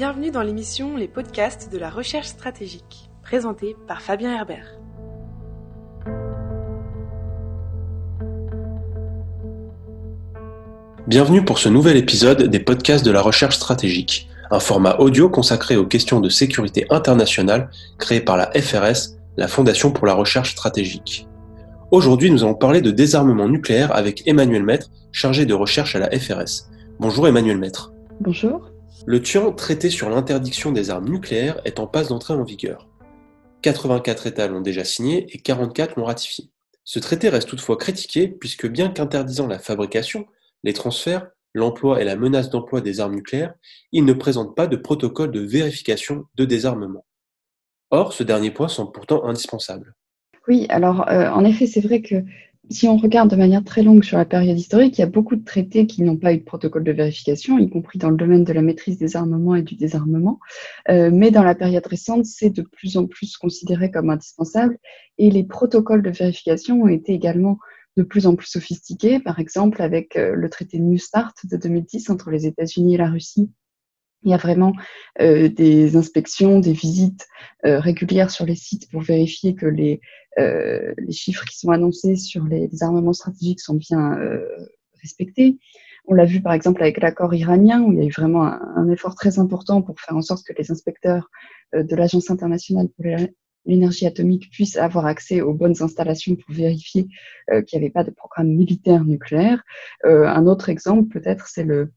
Bienvenue dans l'émission Les podcasts de la recherche stratégique, présentée par Fabien Herbert. Bienvenue pour ce nouvel épisode des podcasts de la recherche stratégique, un format audio consacré aux questions de sécurité internationale créé par la FRS, la Fondation pour la recherche stratégique. Aujourd'hui, nous allons parler de désarmement nucléaire avec Emmanuel Maître, chargé de recherche à la FRS. Bonjour Emmanuel Maître. Bonjour. Le TUAN, traité sur l'interdiction des armes nucléaires, est en passe d'entrer en vigueur. 84 États l'ont déjà signé et 44 l'ont ratifié. Ce traité reste toutefois critiqué puisque bien qu'interdisant la fabrication, les transferts, l'emploi et la menace d'emploi des armes nucléaires, il ne présente pas de protocole de vérification de désarmement. Or, ce dernier point semble pourtant indispensable. Oui, alors euh, en effet, c'est vrai que si on regarde de manière très longue sur la période historique, il y a beaucoup de traités qui n'ont pas eu de protocole de vérification, y compris dans le domaine de la maîtrise des armements et du désarmement. Euh, mais dans la période récente, c'est de plus en plus considéré comme indispensable et les protocoles de vérification ont été également de plus en plus sophistiqués, par exemple avec euh, le traité New Start de 2010 entre les États-Unis et la Russie il y a vraiment euh, des inspections, des visites régulières sur les sites pour vérifier que les, euh, les chiffres qui sont annoncés sur les, armements stratégiques sont bien euh, respectés. On l'a vu par exemple avec l'accord iranien où il y a eu vraiment un, effort très important pour faire en sorte que les inspecteurs euh, de l'Agence internationale pour l'énergie atomique puissent avoir accès aux bonnes installations pour vérifier euh, qu'il n'y avait pas de programme militaire nucléaire. un autre exemple peut-être c'est le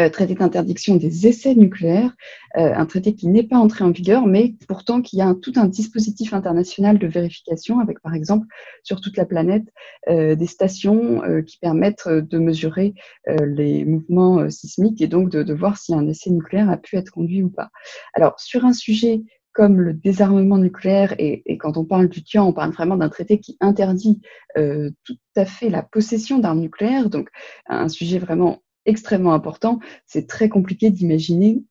euh, traité d'interdiction des essais nucléaires, euh, un traité qui n'est pas entré en vigueur, mais pourtant qui a tout un dispositif international de vérification, avec par exemple sur toute la planète euh, des stations qui permettent de mesurer les mouvements sismiques et donc de, voir si un essai nucléaire a pu être conduit ou pas. Alors sur un sujet comme le désarmement nucléaire, et, quand on parle du TIAN, on parle vraiment d'un traité qui interdit euh, tout à fait la possession d'armes nucléaires, donc un sujet vraiment extrêmement important. C'est très compliqué d'imaginer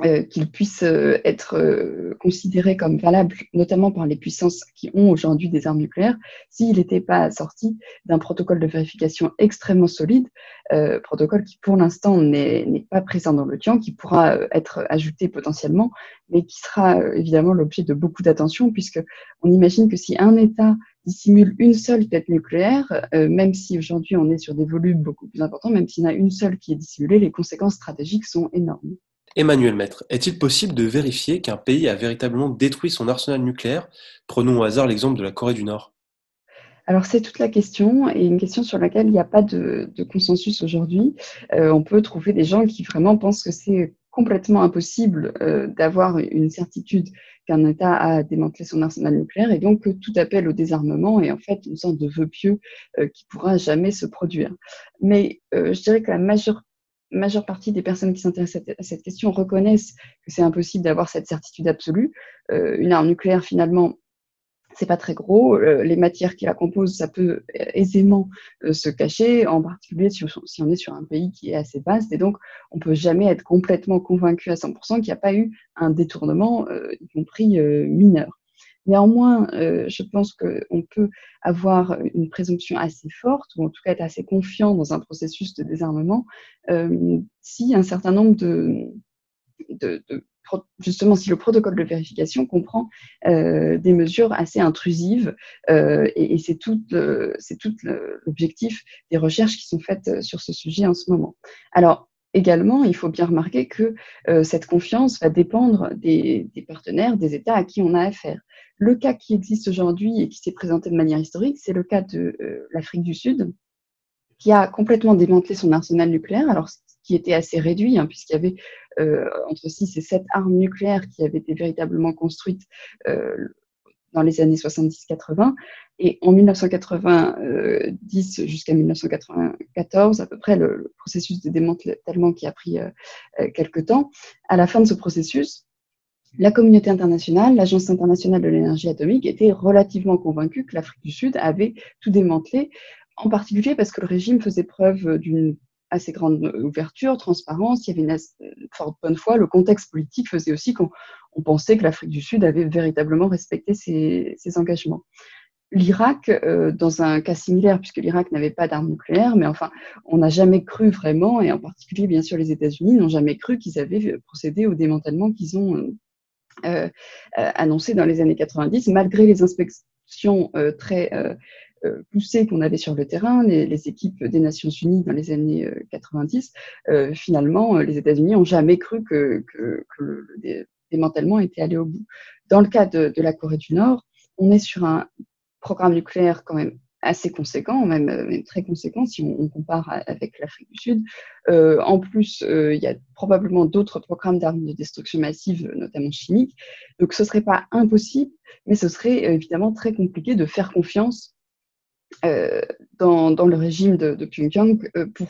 euh, qu'il puisse euh, être euh, considéré comme valable, notamment par les puissances qui ont aujourd'hui des armes nucléaires, s'il n'était pas sorti d'un protocole de vérification extrêmement solide, protocole qui pour l'instant n'est pas présent dans le TIAN, qui pourra être ajouté potentiellement, mais qui sera évidemment l'objet de beaucoup d'attention, puisque on imagine que si un État dissimule une seule tête nucléaire, même si aujourd'hui on est sur des volumes beaucoup plus importants, même s'il y en a une seule qui est dissimulée, les conséquences stratégiques sont énormes. Emmanuel Maître, est-il possible de vérifier qu'un pays a véritablement détruit son arsenal nucléaire? Prenons au hasard l'exemple de la Corée du Nord. Alors c'est toute la question et une question sur laquelle il n'y a pas de, consensus aujourd'hui. Euh, on peut trouver des gens qui vraiment pensent que c'est complètement impossible euh, d'avoir une certitude qu'un État a démantelé son arsenal nucléaire et donc que tout appel au désarmement est en fait une sorte de vœu pieux euh, qui pourra jamais se produire. Mais euh, je dirais que la majeure majeure partie des personnes qui s'intéressent à cette question reconnaissent que c'est impossible d'avoir cette certitude absolue. Euh, une arme nucléaire, finalement, c'est pas très gros. Euh, les matières qui la composent, ça peut aisément euh, se cacher, en particulier si, si, on est sur un pays qui est assez vaste. Et donc, on peut jamais être complètement convaincu à 100% qu'il n'y a pas eu un détournement, y compris mineur. Néanmoins, euh, je pense qu'on peut avoir une présomption assez forte, ou en tout cas être assez confiant dans un processus de désarmement, si un certain nombre de, de, de justement si le protocole de vérification comprend euh, des mesures assez intrusives euh, et, et c'est tout, c'est tout l'objectif des recherches qui sont faites sur ce sujet en ce moment. Alors également, il faut bien remarquer que euh, cette confiance va dépendre des, des, partenaires, des États à qui on a affaire. Le cas qui existe aujourd'hui et qui s'est présenté de manière historique, c'est le cas de euh, l'Afrique du Sud, qui a complètement démantelé son arsenal nucléaire. Alors, qui était assez réduit, hein, puisqu'il y avait euh, entre 6 et 7 armes nucléaires qui avaient été véritablement construites euh, dans les années 70-80. Et en 1990 jusqu'à 1994, à peu près, le, processus de démantèlement qui a pris euh, euh, quelques temps. À la fin de ce processus, la communauté internationale, l'Agence internationale de l'énergie atomique, était relativement convaincue que l'Afrique du Sud avait tout démantelé, en particulier parce que le régime faisait preuve d'une assez grande ouverture, transparence, il y avait une forte bonne foi. Le contexte politique faisait aussi qu'on on pensait que l'Afrique du Sud avait véritablement respecté ses, ses, engagements. l'Irak, dans un cas similaire, puisque l'Irak n'avait pas d'armes nucléaires, mais enfin, on n'a jamais cru vraiment, et en particulier, bien sûr, les États-Unis n'ont jamais cru qu'ils avaient procédé au démantèlement qu'ils ont annoncé dans les années 90, malgré les inspections très euh, poussées qu'on avait sur le terrain, les, équipes des Nations Unies dans les années 90, euh, euh, finalement, les États-Unis n'ont jamais cru que, le, démantèlement était allé au bout. Dans le cas de, la Corée du Nord, on est sur un programme nucléaire quand même assez conséquent, même, très conséquent si on, compare avec l'Afrique du Sud. en plus, il y a probablement d'autres programmes d'armes de destruction massive, notamment chimiques. Donc ce ne serait pas impossible, mais ce serait évidemment très compliqué de faire confiance euh, dans, le régime de, de Pyongyang euh, pour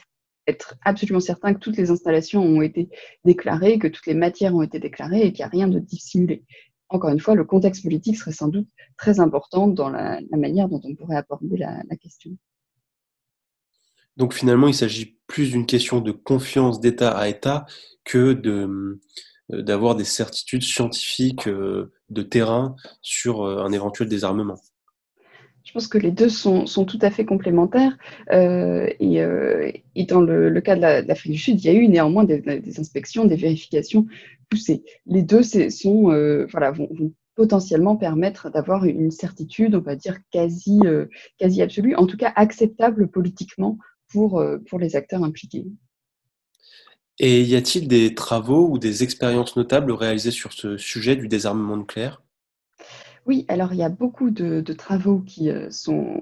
être absolument certain que toutes les installations ont été déclarées, que toutes les matières ont été déclarées et qu'il n'y a rien de dissimulé. Encore une fois, le contexte politique serait sans doute très important dans la, manière dont on pourrait aborder la, question. Donc finalement, il s'agit plus d'une question de confiance d'État à État que de, euh, d'avoir des certitudes scientifiques de terrain sur un éventuel désarmement. Je pense que les deux sont, sont tout à fait complémentaires. Euh, et, euh, et, dans le, le cas de l'Afrique du Sud, il y a eu néanmoins des, inspections, des vérifications poussées. Les deux sont, euh, voilà, vont, potentiellement permettre d'avoir une certitude, on va dire, quasi, quasi absolue, en tout cas acceptable politiquement pour, pour les acteurs impliqués. Et y a-t-il des travaux ou des expériences notables réalisées sur ce sujet du désarmement nucléaire? Oui, alors il y a beaucoup de, travaux qui euh, sont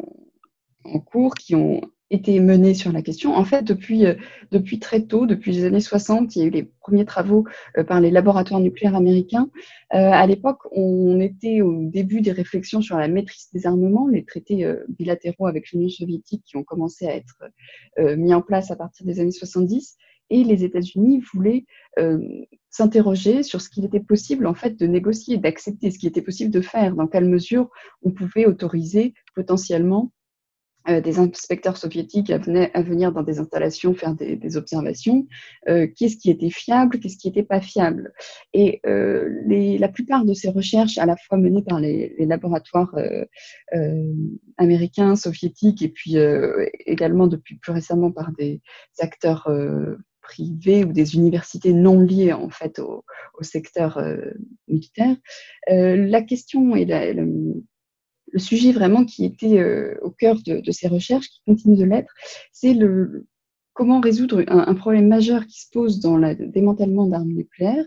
en cours, qui ont été menés sur la question. En fait, depuis, euh, depuis très tôt, depuis les années 60, il y a eu les premiers travaux euh, par les laboratoires nucléaires américains. à l'époque, on était au début des réflexions sur la maîtrise des armements, les traités bilatéraux avec l'Union soviétique qui ont commencé à être mis en place à partir des années 70 et les États-Unis voulaient euh, s'interroger sur ce qu'il était possible en fait de négocier, d'accepter, ce qui était possible de faire, dans quelle mesure on pouvait autoriser potentiellement euh, des inspecteurs soviétiques à, venir dans des installations faire des, observations, euh, qu'est-ce qui était fiable, qu'est-ce qui n'était pas fiable. Et la plupart de ces recherches, à la fois menées par les laboratoires américains, soviétiques, et puis également depuis plus récemment par des acteurs privées ou des universités non liées en fait au, secteur euh, militaire. Euh, la question et le, sujet vraiment qui était euh, au cœur de, de, ces recherches, qui continue de l'être, c'est le, comment résoudre un, problème majeur qui se pose dans le démantèlement d'armes nucléaires,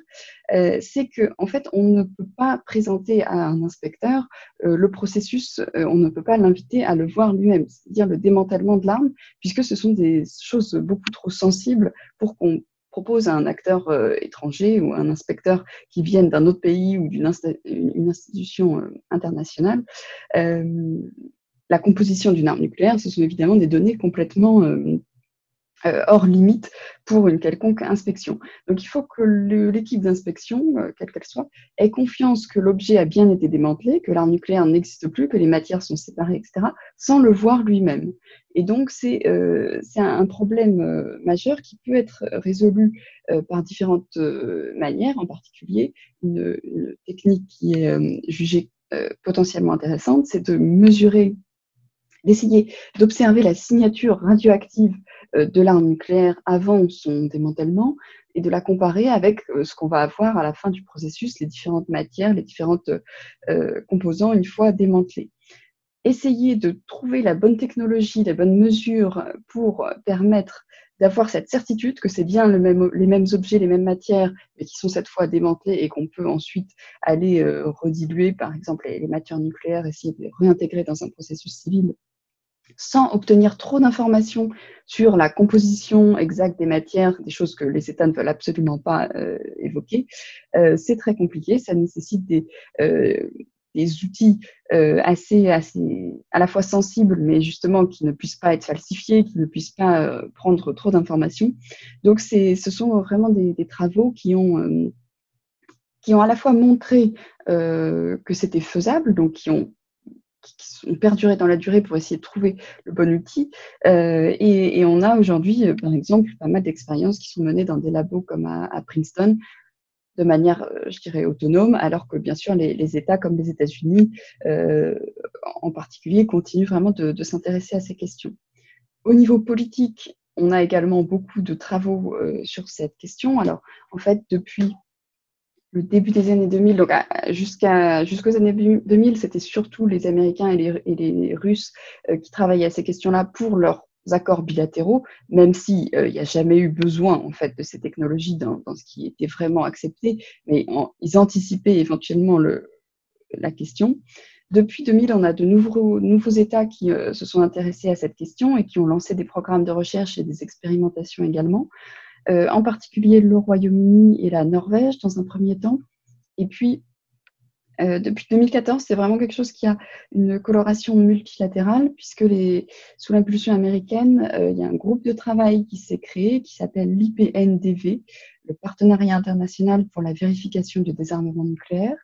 euh, c'est qu'en en fait, on ne peut pas présenter à un inspecteur euh, le processus, euh, on ne peut pas l'inviter à le voir lui-même, c'est-à-dire le démantèlement de l'arme, puisque ce sont des choses beaucoup trop sensibles pour qu'on propose à un acteur étranger ou un inspecteur qui vienne d'un autre pays ou d'une institution internationale la composition d'une arme nucléaire, ce sont évidemment des données complètement hors limite pour une quelconque inspection. Donc il faut que l'équipe d'inspection, euh, quelle qu'elle soit, ait confiance que l'objet a bien été démantelé, que l'arme nucléaire n'existe plus, que les matières sont séparées, etc., sans le voir lui-même. Et donc c'est euh, un problème euh, majeur qui peut être résolu par différentes manières, en particulier une, une technique qui est jugée potentiellement intéressante, c'est de mesurer d'essayer d'observer la signature radioactive euh, de l'arme nucléaire avant son démantèlement et de la comparer avec euh, ce qu'on va avoir à la fin du processus, les différentes matières, les différentes euh, composants une fois démantelés. Essayer de trouver la bonne technologie, la bonne mesure pour permettre d'avoir cette certitude que c'est bien les mêmes objets, les mêmes matières, mais qui sont cette fois démantelés et qu'on peut ensuite aller rediluer, par exemple, les, les, matières nucléaires, essayer de les réintégrer dans un processus civil sans obtenir trop d'informations sur la composition exacte des matières, des choses que les États ne veulent absolument pas euh, évoquer, euh, c'est très compliqué. Ça nécessite des, euh, outils assez, assez à la fois sensibles, mais justement qui ne puissent pas être falsifiés, qui ne puissent pas prendre trop d'informations. Donc, ce sont vraiment des, des travaux qui ont qui ont à la fois montré que c'était faisable, donc qui ont qui ont perduré dans la durée pour essayer de trouver le bon outil. Euh, et, on a aujourd'hui, euh, par exemple, pas mal d'expériences qui sont menées dans des labos comme à, Princeton, de manière, je dirais, autonome, alors que bien sûr les, États comme les États-Unis en particulier continuent vraiment de s'intéresser à ces questions. Au niveau politique, on a également beaucoup de travaux euh, sur cette question. Alors, en fait, depuis le début des années 2000, donc jusqu'aux années 2000, c'était surtout les Américains et les, Russes euh, qui travaillaient à ces questions-là pour leurs accords bilatéraux, même s'il euh, n'y a jamais eu besoin en fait de ces technologies dans, ce qui était vraiment accepté, mais ils anticipaient éventuellement le, la question. Depuis 2000, on a de nouveaux, nouveaux États qui euh, se sont intéressés à cette question et qui ont lancé des programmes de recherche et des expérimentations également, euh, en particulier le Royaume-Uni et la Norvège dans un premier temps. Et puis, euh, depuis 2014, c'est vraiment quelque chose qui a une coloration multilatérale, puisque les, sous l'impulsion américaine, il y a un groupe de travail qui s'est créé, qui s'appelle l'IPNDV, le Partenariat international pour la vérification du désarmement nucléaire,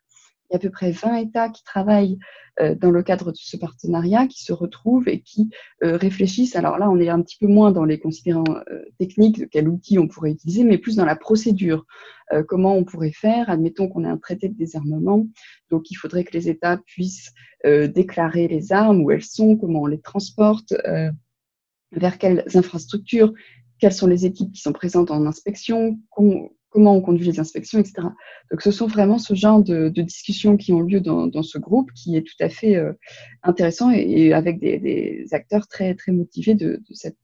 il y a à peu près 20 États qui travaillent euh, dans le cadre de ce partenariat, qui se retrouvent et qui euh, réfléchissent. Alors là, on est un petit peu moins dans les considérants euh, techniques de quel outil on pourrait utiliser, mais plus dans la procédure. comment on pourrait faire Admettons qu'on ait un traité de désarmement, donc il faudrait que les États puissent déclarer les armes, où elles sont, comment on les transporte, vers quelles infrastructures, quelles sont les équipes qui sont présentes en inspection, comment on conduit les inspections, etc. Donc ce sont vraiment ce genre de, discussions qui ont lieu dans, ce groupe qui est tout à fait euh, intéressant et, avec des, acteurs très, très motivés de, cette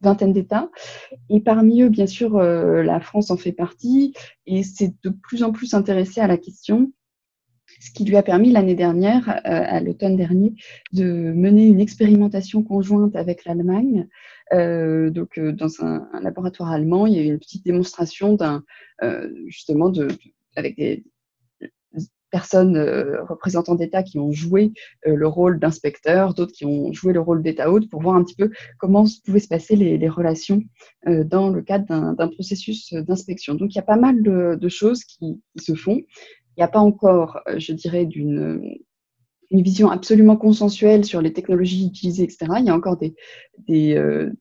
vingtaine d'États. Et parmi eux, bien sûr, euh, la France en fait partie et c'est de plus en plus intéressé à la question ce qui lui a permis l'année dernière, euh, à l'automne dernier, de mener une expérimentation conjointe avec l'Allemagne. Euh, donc, euh, dans un, laboratoire allemand, il y a eu une petite démonstration d'un, justement, de, avec des personnes représentants d'État qui ont joué le rôle d'inspecteur, d'autres qui ont joué le rôle d'État hôte pour voir un petit peu comment pouvaient se passer les, relations dans le cadre d'un processus d'inspection. Donc, il y a pas mal de, choses qui, se font. Il n'y a pas encore, euh, je dirais, d'une une vision absolument consensuelle sur les technologies utilisées, etc. Il y a encore des, des, euh,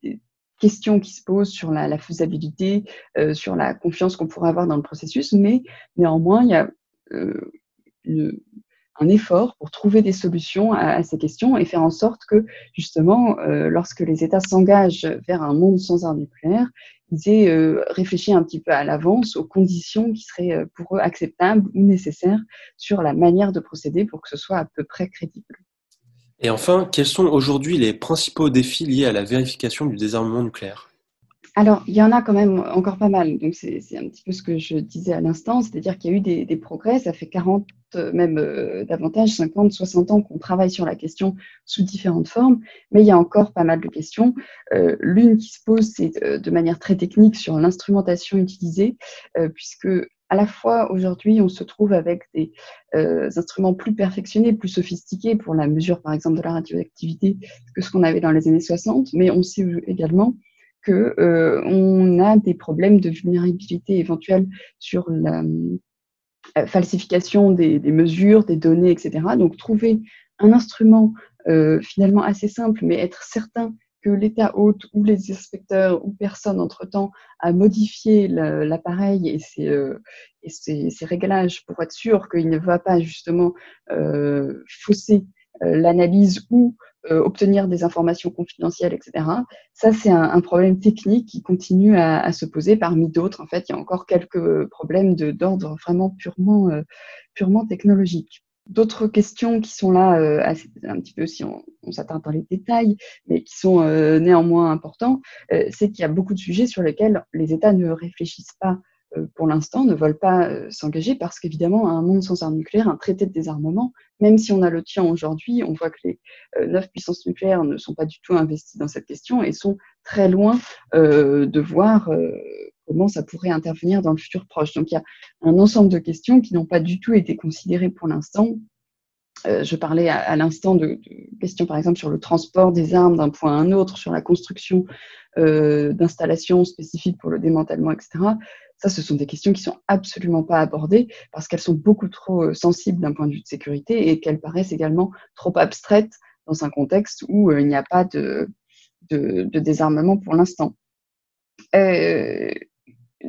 questions qui se posent sur la, faisabilité, euh, sur la confiance qu'on pourrait avoir dans le processus, mais néanmoins, il y a un effort pour trouver des solutions à, ces questions et faire en sorte que, justement, euh, lorsque les États s'engagent vers un monde sans armes nucléaires, ils aient euh, réfléchi un petit peu à l'avance aux conditions qui seraient euh, pour eux acceptables ou nécessaires sur la manière de procéder pour que ce soit à peu près crédible. Et enfin, quels sont aujourd'hui les principaux défis liés à la vérification du désarmement nucléaire? Alors, il y en a quand même encore pas mal. Donc, c'est un petit peu ce que je disais à l'instant, c'est-à-dire qu'il y a eu des, progrès. Ça fait 40, même euh, davantage, 50, 60 ans qu'on travaille sur la question sous différentes formes, mais il y a encore pas mal de questions. Euh, l'une qui se pose, c'est euh, de manière très technique sur l'instrumentation utilisée, puisque à la fois aujourd'hui, on se trouve avec des instruments plus perfectionnés, plus sophistiqués pour la mesure, par exemple, de la radioactivité que ce qu'on avait dans les années 60, mais on sait également qu'on euh, a des problèmes de vulnérabilité éventuelle sur la euh, falsification des, mesures, des données, etc. Donc trouver un instrument euh, finalement assez simple, mais être certain que l'État hôte ou les inspecteurs ou personne entre-temps a modifié l'appareil et, ses, réglages pour être sûr qu'il ne va pas justement fausser l'analyse ou euh, obtenir des informations confidentielles, etc. Ça, c'est un, problème technique qui continue à, se poser parmi d'autres. En fait, il y a encore quelques problèmes d'ordre vraiment purement, euh, purement technologique. D'autres questions qui sont là, euh, un petit peu si on, on s'atteint dans les détails, mais qui sont néanmoins importants, c'est qu'il y a beaucoup de sujets sur lesquels les États ne réfléchissent pas euh, pour l'instant, ne veulent pas euh, s'engager parce qu'évidemment, un monde sans armes nucléaires, un traité de désarmement, même si on a le tien aujourd'hui, on voit que les euh, neuf puissances nucléaires ne sont pas du tout investies dans cette question et sont très loin de voir comment ça pourrait intervenir dans le futur proche. Donc il y a un ensemble de questions qui n'ont pas du tout été considérées pour l'instant je parlais à, l'instant de, questions, par exemple, sur le transport des armes d'un point à un autre, sur la construction d'installations spécifiques pour le démantèlement, etc. Ça, ce sont des questions qui sont absolument pas abordées parce qu'elles sont beaucoup trop euh, sensibles d'un point de vue de sécurité et qu'elles paraissent également trop abstraites dans un contexte où euh, il n'y a pas de, de, désarmement pour l'instant. Euh,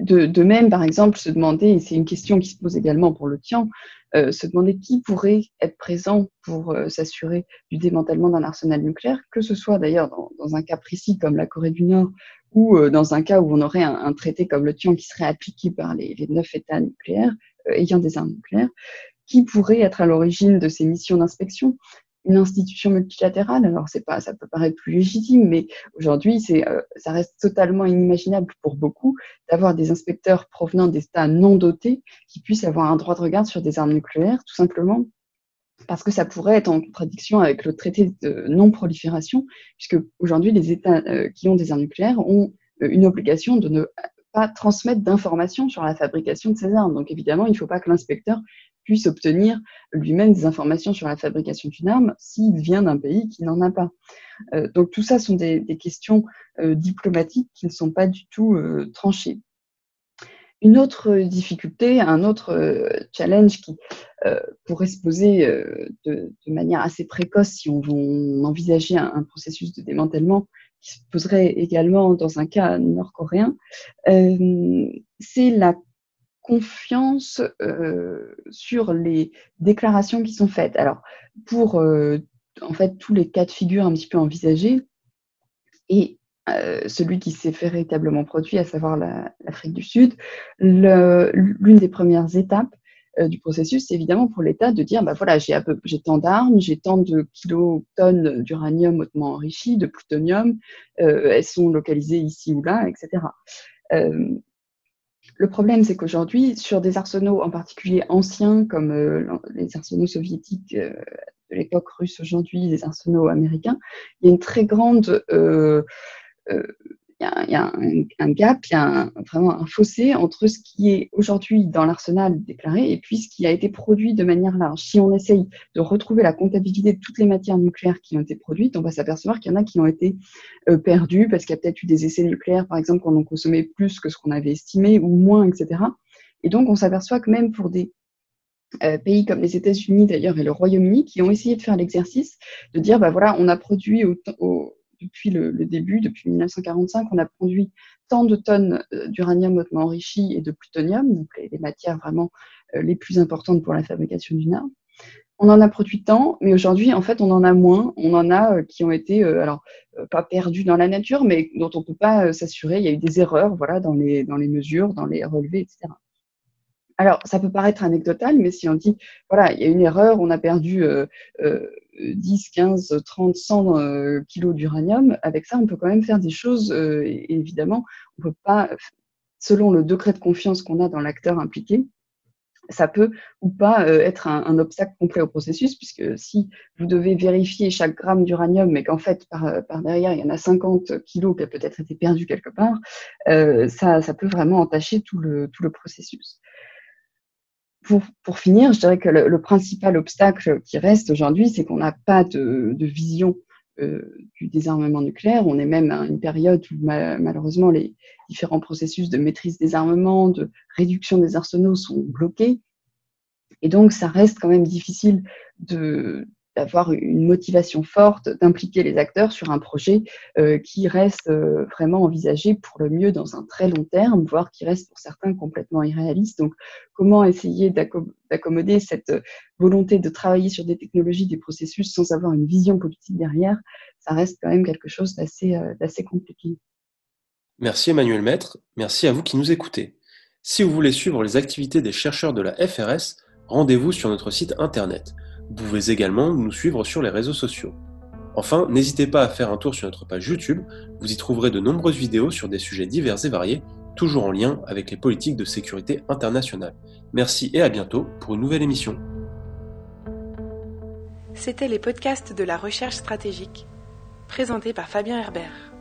de, même, par exemple, se demander, et c'est une question qui se pose également pour le TIAN, euh, se demander qui pourrait être présent pour euh, s'assurer du démantèlement d'un arsenal nucléaire, que ce soit d'ailleurs dans, un cas précis comme la Corée du Nord ou euh, dans un cas où on aurait un, traité comme le TIAN qui serait appliqué par les, les neuf États nucléaires ayant des armes nucléaires, qui pourrait être à l'origine de ces missions d'inspection? Une institution multilatérale. Alors, c'est pas, ça peut paraître plus légitime, mais aujourd'hui, c'est, euh, ça reste totalement inimaginable pour beaucoup d'avoir des inspecteurs provenant des États non dotés qui puissent avoir un droit de regard sur des armes nucléaires, tout simplement parce que ça pourrait être en contradiction avec le traité de non-prolifération, puisque aujourd'hui, les États euh, qui ont des armes nucléaires ont euh, une obligation de ne pas transmettre d'informations sur la fabrication de ces armes. Donc évidemment, il ne faut pas que l'inspecteur puisse obtenir lui-même des informations sur la fabrication d'une arme s'il vient d'un pays qui n'en a pas. Euh, donc tout ça sont des, questions euh, diplomatiques qui ne sont pas du tout euh, tranchées. Une autre difficulté, un autre challenge qui pourrait se poser de, manière assez précoce si on, envisageait un, processus de démantèlement qui se poserait également dans un cas nord-coréen, c'est la confiance euh, sur les déclarations qui sont faites. Alors, pour euh, en fait tous les cas de figure un petit peu envisagés, et euh, celui qui s'est véritablement produit, à savoir l'Afrique du Sud, l'une des premières étapes du processus, c'est évidemment pour l'État de dire, bah voilà, j'ai tant d'armes, j'ai tant de kilotonnes d'uranium hautement enrichi, de plutonium, elles sont localisées ici ou là, etc. Le problème, c'est qu'aujourd'hui, sur des arsenaux en particulier anciens, comme euh, les arsenaux soviétiques euh, de l'époque russe aujourd'hui, les arsenaux américains, il y a une très grande euh, il y a, un, gap, il y a vraiment un fossé entre ce qui est aujourd'hui dans l'arsenal déclaré et puis ce qui a été produit de manière large. Si on essaye de retrouver la comptabilité de toutes les matières nucléaires qui ont été produites, on va s'apercevoir qu'il y en a qui ont été euh, perdues parce qu'il y a peut-être eu des essais nucléaires, par exemple, qu'on en consommé plus que ce qu'on avait estimé ou moins, etc. Et donc, on s'aperçoit que même pour des euh, pays comme les États-Unis d'ailleurs et le Royaume-Uni qui ont essayé de faire l'exercice de dire bah voilà on a produit au, au, depuis le, début, depuis 1945, on a produit tant de tonnes euh, d'uranium hautement enrichi et de plutonium, donc les, matières vraiment euh, les plus importantes pour la fabrication d'une arme. On en a produit tant, mais aujourd'hui, en fait, on en a moins. On en a euh, qui ont été, alors, pas perdus dans la nature, mais dont on ne peut pas s'assurer. Il y a eu des erreurs, voilà, dans les, dans les mesures, dans les relevés, etc. Alors, ça peut paraître anecdotal, mais si on dit, voilà, il y a une erreur, on a perdu 10, 15, 30, 100 kilos d'uranium, avec ça, on peut quand même faire des choses. Euh, et évidemment, on peut pas, selon le degré de confiance qu'on a dans l'acteur impliqué, ça peut ou pas euh, être un, obstacle complet au processus, puisque si vous devez vérifier chaque gramme d'uranium, mais qu'en fait, par, par, derrière, il y en a 50 kilos qui a peut-être été perdu quelque part, euh, ça, ça peut vraiment entacher tout le, tout le processus pour, finir, je dirais que le, principal obstacle qui reste aujourd'hui, c'est qu'on n'a pas de, vision euh, du désarmement nucléaire. On est même à une période où malheureusement les différents processus de maîtrise des armements, de réduction des arsenaux sont bloqués. Et donc, ça reste quand même difficile de, d'avoir une motivation forte, d'impliquer les acteurs sur un projet euh, qui reste euh, vraiment envisagé pour le mieux dans un très long terme, voire qui reste pour certains complètement irréaliste. Donc, comment essayer d'accommoder cette volonté de travailler sur des technologies, des processus sans avoir une vision politique derrière, ça reste quand même quelque chose d'assez euh, compliqué. Merci Emmanuel Maître, merci à vous qui nous écoutez. Si vous voulez suivre les activités des chercheurs de la FRS, rendez-vous sur notre site internet vous pouvez également nous suivre sur les réseaux sociaux. Enfin, n'hésitez pas à faire un tour sur notre page YouTube, vous y trouverez de nombreuses vidéos sur des sujets divers et variés, toujours en lien avec les politiques de sécurité internationale. Merci et à bientôt pour une nouvelle émission. C'était les podcasts de la recherche stratégique, présentés par Fabien Herbert.